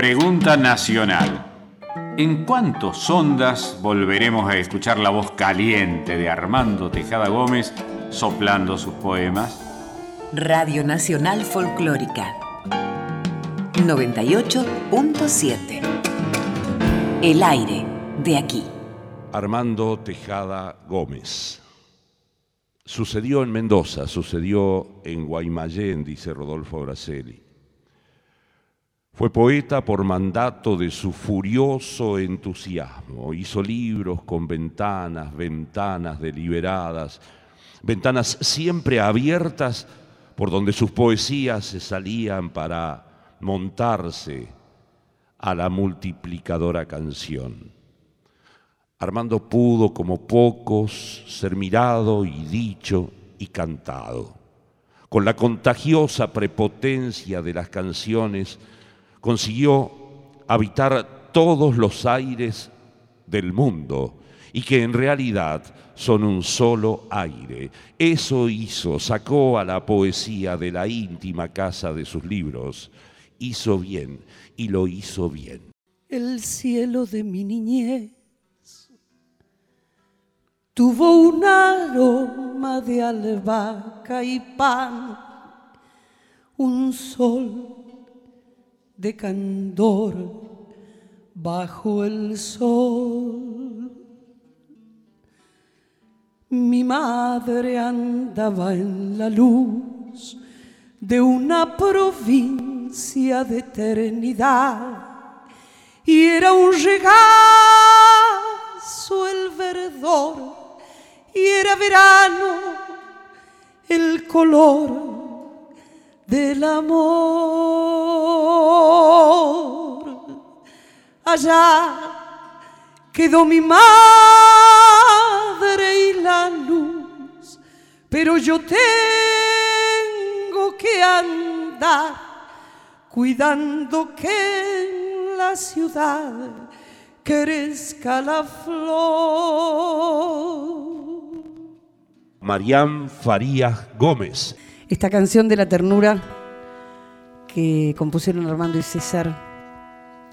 Pregunta nacional. ¿En cuántos ondas volveremos a escuchar la voz caliente de Armando Tejada Gómez soplando sus poemas? Radio Nacional Folclórica 98.7 El aire de aquí. Armando Tejada Gómez. Sucedió en Mendoza, sucedió en Guaymallén, dice Rodolfo Braceli. Fue poeta por mandato de su furioso entusiasmo. Hizo libros con ventanas, ventanas deliberadas, ventanas siempre abiertas por donde sus poesías se salían para montarse a la multiplicadora canción. Armando pudo, como pocos, ser mirado y dicho y cantado. Con la contagiosa prepotencia de las canciones, consiguió habitar todos los aires del mundo y que en realidad son un solo aire. Eso hizo, sacó a la poesía de la íntima casa de sus libros. Hizo bien y lo hizo bien. El cielo de mi niñez tuvo un aroma de albahaca y pan, un sol de candor bajo el sol. Mi madre andaba en la luz de una provincia de eternidad y era un regazo el verdor y era verano el color del amor. Allá quedó mi madre y la luz, pero yo tengo que andar cuidando que en la ciudad crezca la flor. Marián Farías Gómez. Esta canción de la ternura que compusieron Armando y César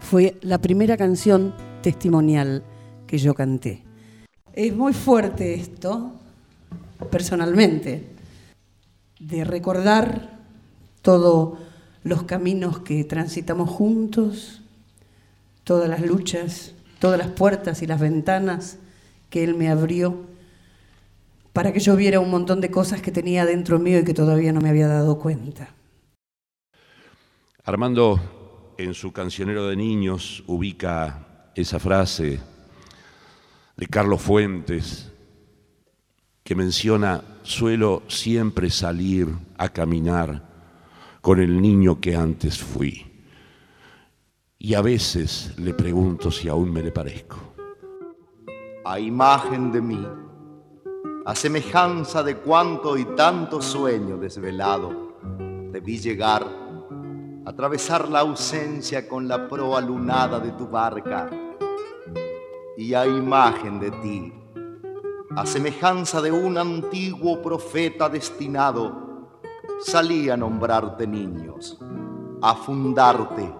fue la primera canción testimonial que yo canté. Es muy fuerte esto, personalmente, de recordar todos los caminos que transitamos juntos, todas las luchas, todas las puertas y las ventanas que él me abrió para que yo viera un montón de cosas que tenía dentro mío y que todavía no me había dado cuenta. Armando, en su cancionero de niños, ubica esa frase de Carlos Fuentes que menciona, suelo siempre salir a caminar con el niño que antes fui. Y a veces le pregunto si aún me le parezco. A imagen de mí a semejanza de cuanto y tanto sueño desvelado, debí llegar, atravesar la ausencia con la proa lunada de tu barca, y a imagen de ti, a semejanza de un antiguo profeta destinado, salí a nombrarte niños, a fundarte,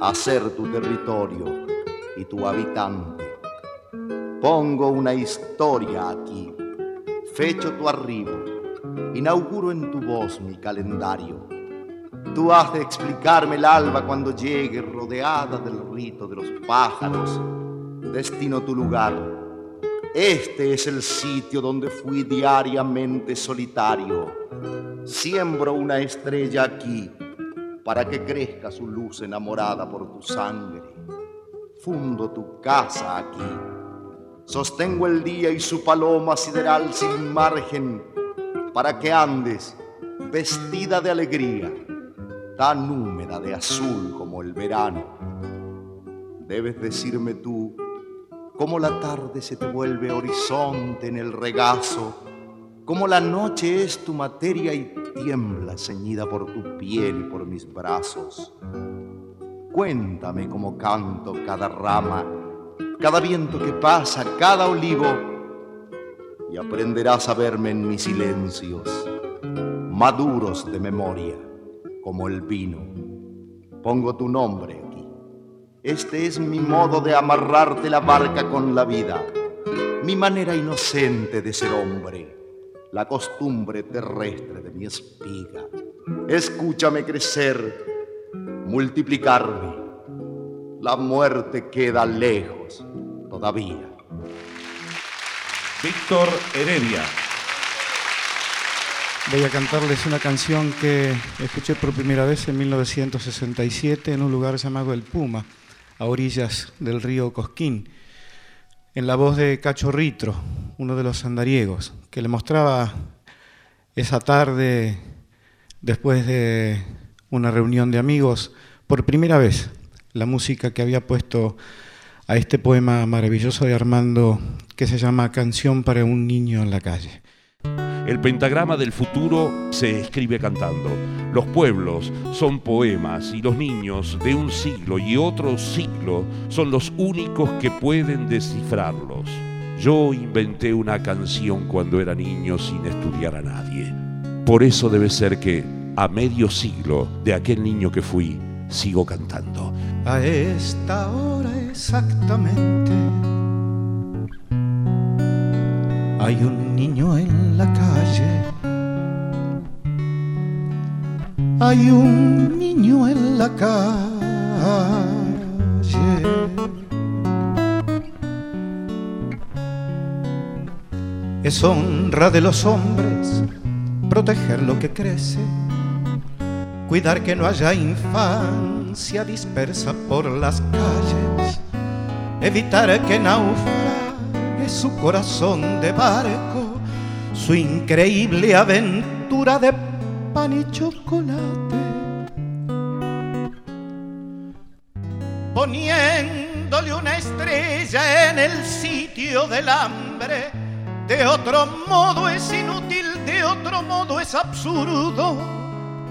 a ser tu territorio y tu habitante. Pongo una historia aquí, fecho tu arribo, inauguro en tu voz mi calendario. Tú has de explicarme el alba cuando llegue rodeada del rito de los pájaros. Destino tu lugar. Este es el sitio donde fui diariamente solitario. Siembro una estrella aquí para que crezca su luz enamorada por tu sangre. Fundo tu casa aquí Sostengo el día y su paloma sideral sin margen para que andes vestida de alegría, tan húmeda de azul como el verano. Debes decirme tú cómo la tarde se te vuelve horizonte en el regazo, cómo la noche es tu materia y tiembla ceñida por tu piel y por mis brazos. Cuéntame cómo canto cada rama cada viento que pasa, cada olivo, y aprenderás a verme en mis silencios, maduros de memoria, como el vino. Pongo tu nombre aquí Este es mi modo de amarrarte la barca con la vida, mi manera inocente de ser hombre, la costumbre terrestre de mi espiga. Escúchame crecer, multiplicarme. La muerte queda lejos todavía. Víctor Heredia. Voy a cantarles una canción que escuché por primera vez en 1967 en un lugar llamado El Puma, a orillas del río Cosquín, en la voz de Cacho Ritro, uno de los andariegos, que le mostraba esa tarde, después de una reunión de amigos, por primera vez la música que había puesto a este poema maravilloso de Armando que se llama Canción para un niño en la calle. El pentagrama del futuro se escribe cantando. Los pueblos son poemas y los niños de un siglo y otro siglo son los únicos que pueden descifrarlos. Yo inventé una canción cuando era niño sin estudiar a nadie. Por eso debe ser que a medio siglo de aquel niño que fui, sigo cantando. A esta hora exactamente hay un niño en la calle. Hay un niño en la calle. Es honra de los hombres proteger lo que crece, cuidar que no haya infancia dispersa por las calles, evitar que naufrague su corazón de barco, su increíble aventura de pan y chocolate. Poniéndole una estrella en el sitio del hambre, de otro modo es inútil, de otro modo es absurdo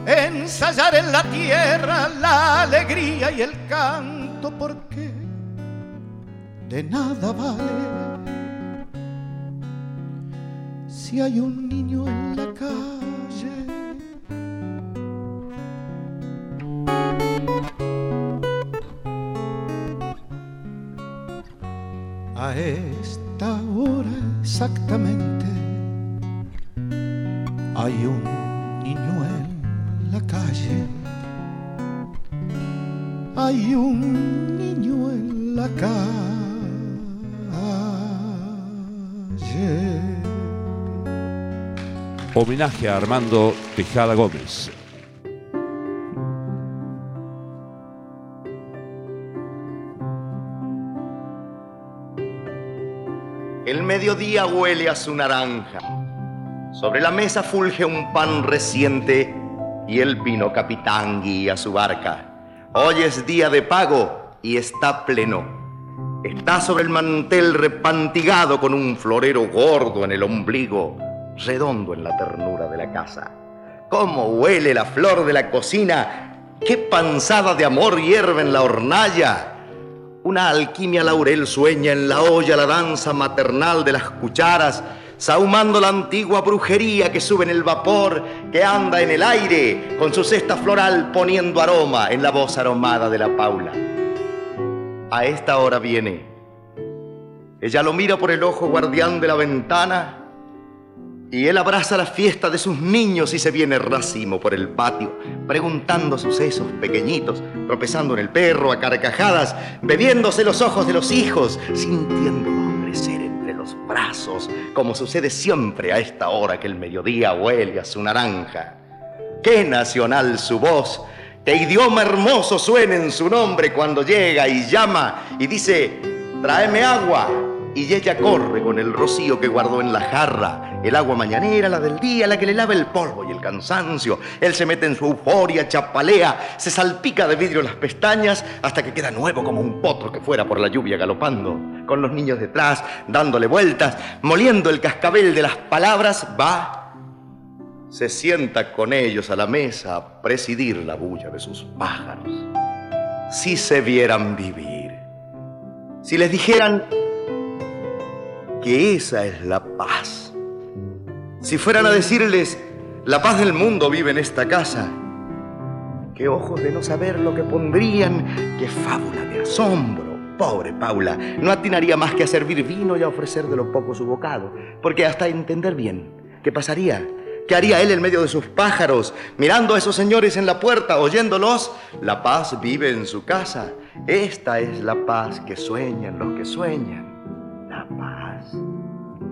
ensayar en la tierra la alegría y el canto, porque de nada vale si hay un niño en la calle. A esta hora exactamente hay un niño la calle. Hay un niño en la calle. Homenaje a Armando Tejada Gómez. El mediodía huele a su naranja. Sobre la mesa fulge un pan reciente y el vino capitán guía su barca. Hoy es día de pago y está pleno. Está sobre el mantel repantigado con un florero gordo en el ombligo, redondo en la ternura de la casa. ¿Cómo huele la flor de la cocina? ¿Qué panzada de amor hierve en la hornalla? Una alquimia laurel sueña en la olla la danza maternal de las cucharas, sahumando la antigua brujería que sube en el vapor, que anda en el aire, con su cesta floral poniendo aroma en la voz aromada de la Paula. A esta hora viene. Ella lo mira por el ojo guardián de la ventana y él abraza la fiesta de sus niños y se viene racimo por el patio, preguntando sucesos pequeñitos, tropezando en el perro a carcajadas, bebiéndose los ojos de los hijos, entre brazos, como sucede siempre a esta hora que el mediodía huele a su naranja. Qué nacional su voz, qué idioma hermoso suena en su nombre cuando llega y llama y dice, tráeme agua, y ella corre con el rocío que guardó en la jarra, el agua mañanera, la del día, la que le lava el polvo y el cansancio. Él se mete en su euforia, chapalea, se salpica de vidrio las pestañas hasta que queda nuevo como un potro que fuera por la lluvia galopando. Con los niños detrás, dándole vueltas, moliendo el cascabel de las palabras, va, se sienta con ellos a la mesa a presidir la bulla de sus pájaros. Si se vieran vivir, si les dijeran que esa es la paz. Si fueran a decirles, la paz del mundo vive en esta casa, qué ojos de no saber lo que pondrían, qué fábula de asombro. Pobre Paula, no atinaría más que a servir vino y a ofrecer de lo poco su bocado, porque hasta entender bien qué pasaría, qué haría él en medio de sus pájaros, mirando a esos señores en la puerta, oyéndolos, la paz vive en su casa. Esta es la paz que sueñan los que sueñan.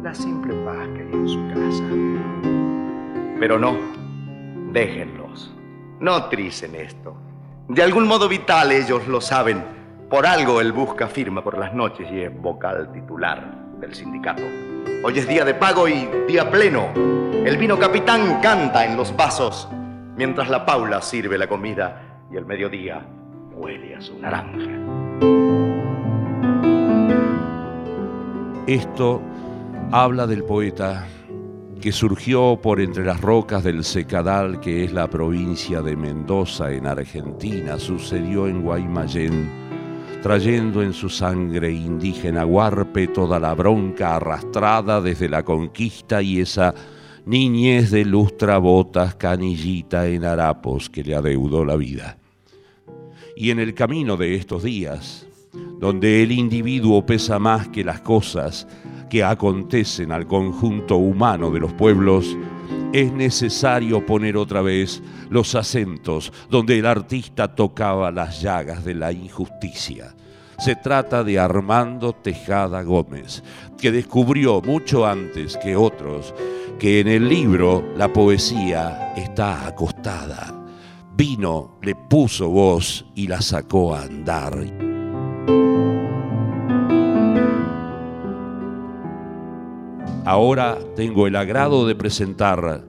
La simple paz que hay en su casa. Pero no, déjenlos, no tricen esto. De algún modo vital ellos lo saben por algo él busca firma por las noches y es vocal titular del sindicato. Hoy es día de pago y día pleno. El vino capitán canta en los vasos, mientras la Paula sirve la comida y el mediodía huele a su naranja. Esto habla del poeta que surgió por entre las rocas del Secadal, que es la provincia de Mendoza en Argentina, sucedió en Guaymallén trayendo en su sangre indígena huarpe toda la bronca arrastrada desde la conquista y esa niñez de botas canillita en harapos que le adeudó la vida. Y en el camino de estos días, donde el individuo pesa más que las cosas que acontecen al conjunto humano de los pueblos, es necesario poner otra vez los acentos donde el artista tocaba las llagas de la injusticia. Se trata de Armando Tejada Gómez, que descubrió mucho antes que otros que en el libro la poesía está acostada. Vino, le puso voz y la sacó a andar. Ahora tengo el agrado de presentar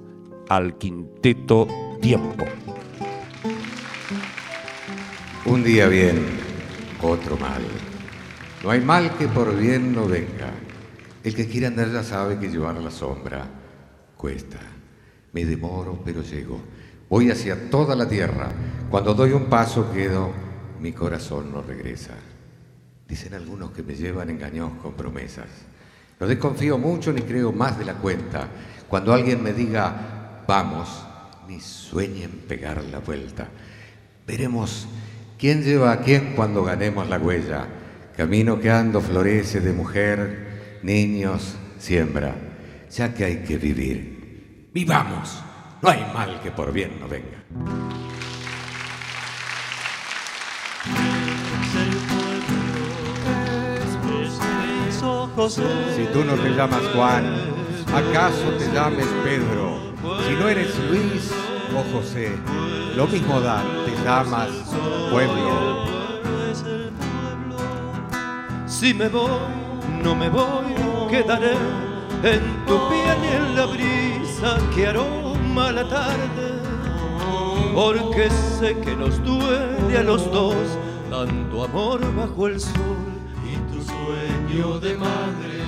al quinteto Tiempo. Un día bien, otro mal. No hay mal que por bien no venga. El que quiere andar ya sabe que llevar la sombra cuesta. Me demoro, pero llego. Voy hacia toda la tierra. Cuando doy un paso quedo, mi corazón no regresa. Dicen algunos que me llevan engaños con promesas. No desconfío mucho ni creo más de la cuenta. Cuando alguien me diga, vamos, ni sueñen pegar la vuelta. Veremos quién lleva a quién cuando ganemos la huella. Camino que ando florece de mujer, niños, siembra, ya que hay que vivir. Vivamos, no hay mal que por bien no venga. Si tú no te llamas Juan, ¿acaso te llames Pedro? Si no eres Luis o José, lo mismo da, te llamas pueblo. Si me voy, no me voy, quedaré en tu piel y en la brisa que aroma la tarde. Porque sé que nos duele a los dos tanto amor bajo el sol sueño de madre.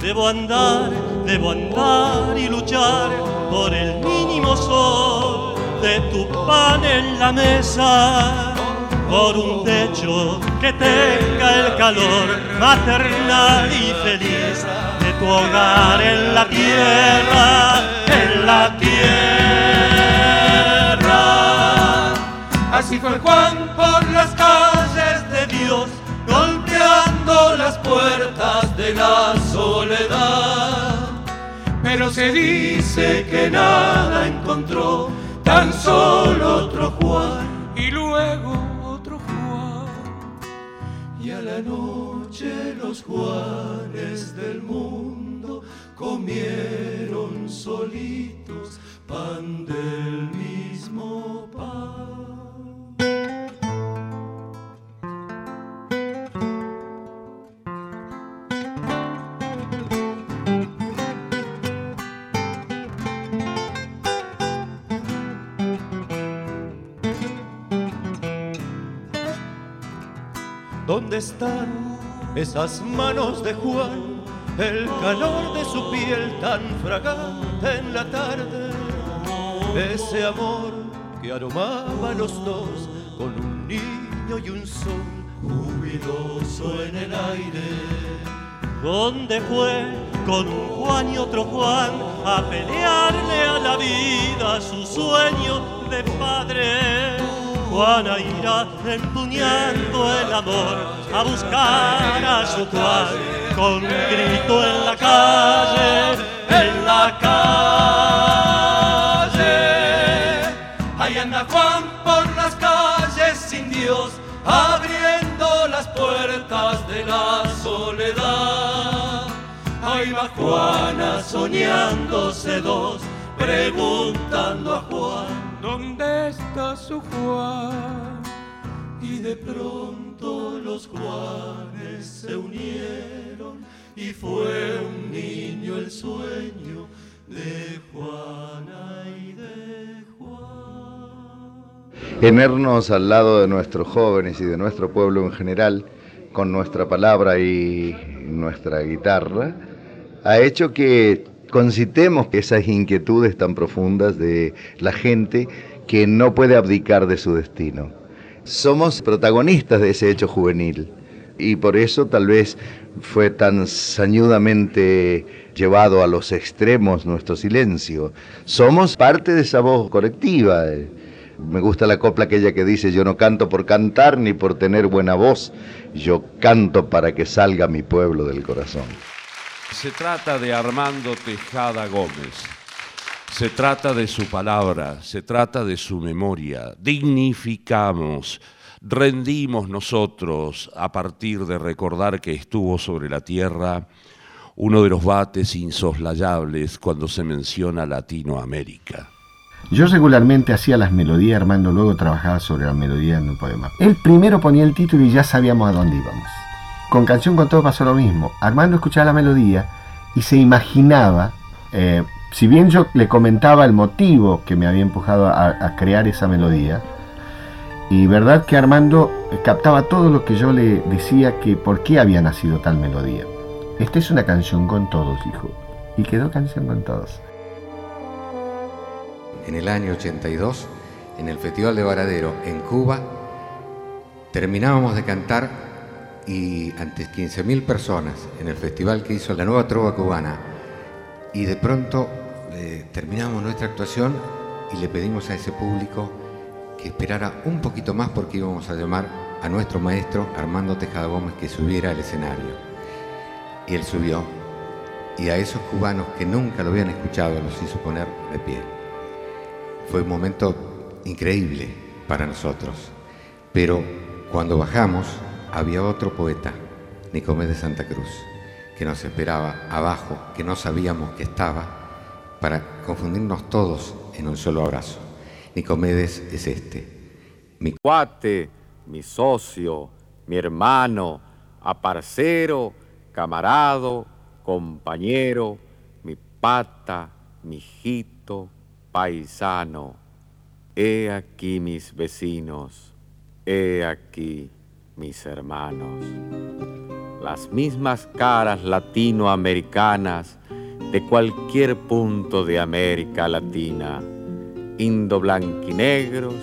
Debo andar, debo andar y luchar por el mínimo sol de tu pan en la mesa, por un techo que tenga el calor maternal y feliz de tu hogar en la tierra, en la tierra. Así fue Juan por las calles las puertas de la soledad. Pero se dice que nada encontró, tan solo otro Juan y luego otro Juan. Y a la noche los Juanes del mundo comieron solitos pan del mismo pan. ¿Dónde están esas manos de Juan? El calor de su piel tan fragante en la tarde. Ese amor que aromaba a los dos con un niño y un sol jubiloso en el aire. ¿Dónde fue con un Juan y otro Juan a pelearle a la vida su sueño de padre. Juana irá empuñando el amor a buscar a su Juan con grito en la calle, en la calle. Ahí anda Juan por las calles sin Dios, abriendo las puertas de la soledad. Ahí va Juana soñándose dos, preguntando a Juan, ¿dónde está su Juan? Y de pronto los Juanes se unieron y fue un niño el sueño de Juana y de Juan. Tenernos al lado de nuestros jóvenes y de nuestro pueblo en general, con nuestra palabra y nuestra guitarra, ha hecho que concitemos esas inquietudes tan profundas de la gente que no puede abdicar de su destino. Somos protagonistas de ese hecho juvenil y por eso tal vez fue tan sañudamente llevado a los extremos nuestro silencio. Somos parte de esa voz colectiva. Me gusta la copla aquella que dice, yo no canto por cantar ni por tener buena voz, yo canto para que salga mi pueblo del corazón. Se trata de Armando Tejada Gómez. Se trata de su palabra, se trata de su memoria. Dignificamos, rendimos nosotros a partir de recordar que estuvo sobre la tierra uno de los bates insoslayables cuando se menciona Latinoamérica. Yo regularmente hacía las melodías, Armando luego trabajaba sobre la melodía en un poema. Él primero ponía el título y ya sabíamos a dónde íbamos. Con Canción con Todo pasó lo mismo. Armando escuchaba la melodía y se imaginaba, eh, si bien yo le comentaba el motivo que me había empujado a, crear esa melodía, y verdad que Armando captaba todo lo que yo le decía que por qué había nacido tal melodía. Esta es una canción con todos, dijo. Y quedó canción con todos. En el año 82, en el Festival de Varadero, en Cuba, terminábamos de cantar y ante 15.000 personas en el festival que hizo la nueva trova cubana. Y de pronto eh, terminamos nuestra actuación y le pedimos a ese público que esperara un poquito más porque íbamos a llamar a nuestro maestro Armando Tejada Gómez que subiera al escenario. Y él subió y a esos cubanos que nunca lo habían escuchado los hizo poner de pie. Fue un momento increíble para nosotros. Pero cuando bajamos había otro poeta, Nicomés de Santa Cruz, que nos esperaba abajo, que no sabíamos que estaba, para confundirnos todos en un solo abrazo. Nicomedes es este. Mi cuate, mi socio, mi hermano, aparcero, camarado, compañero, mi pata, mi hijito, paisano. He aquí mis vecinos, he aquí mis hermanos. Las mismas caras latinoamericanas de cualquier punto de América Latina, indo-blanquinegros,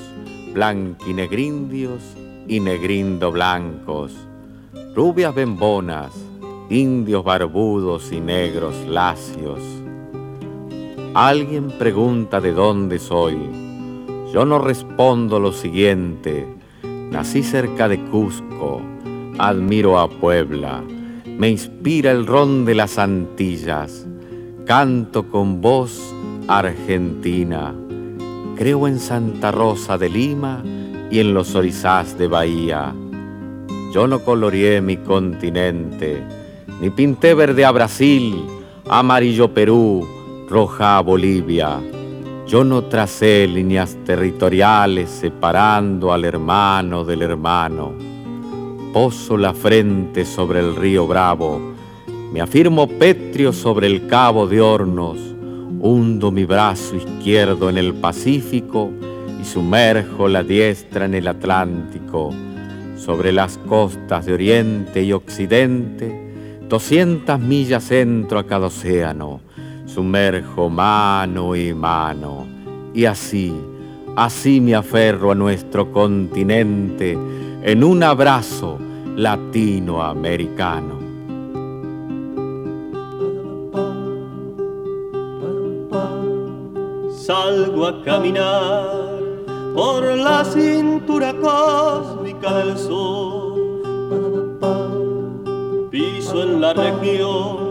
blanquinegrindios y negrindo blancos, rubias bembonas, indios barbudos y negros lacios. Alguien pregunta de dónde soy. Yo no respondo lo siguiente. Nací cerca de Cusco, admiro a Puebla, me inspira el ron de las Antillas, canto con voz argentina, creo en Santa Rosa de Lima y en los orizás de Bahía. Yo no coloreé mi continente, ni pinté verde a Brasil, amarillo Perú, roja a Bolivia. Yo no tracé líneas territoriales separando al hermano del hermano. Poso la frente sobre el río Bravo, me afirmo petrio sobre el cabo de Hornos, hundo mi brazo izquierdo en el Pacífico y sumerjo la diestra en el Atlántico. Sobre las costas de Oriente y Occidente, Doscientas millas entro a cada océano, sumerjo mano y mano, y así, así me aferro a nuestro continente en un abrazo latinoamericano. Salgo a caminar por la cintura cósmica del sur. Piso en la región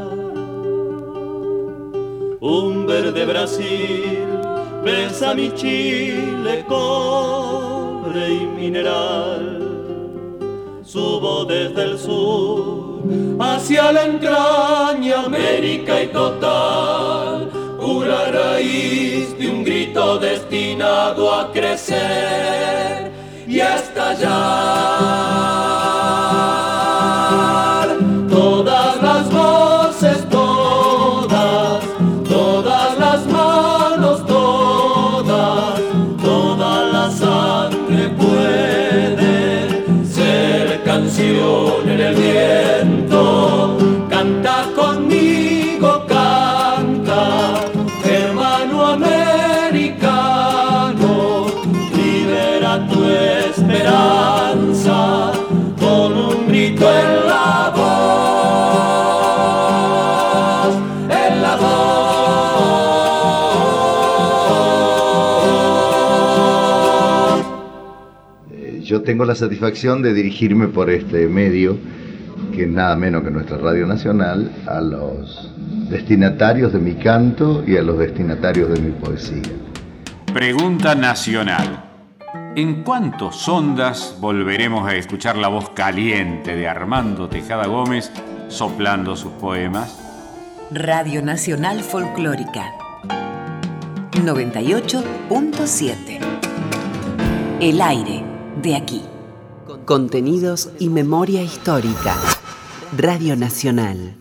Un verde Brasil besa mi Chile, cobre y mineral. Subo desde el sur hacia la entraña América y total pura raíz de un grito destinado a crecer y a estallar. Yo tengo la satisfacción de dirigirme por este medio, que es nada menos que nuestra Radio Nacional, a los destinatarios de mi canto y a los destinatarios de mi poesía. Pregunta nacional. ¿En cuántos ondas volveremos a escuchar la voz caliente de Armando Tejada Gómez soplando sus poemas? Radio Nacional Folclórica 98.7 El aire de aquí. Contenidos y memoria histórica. Radio Nacional.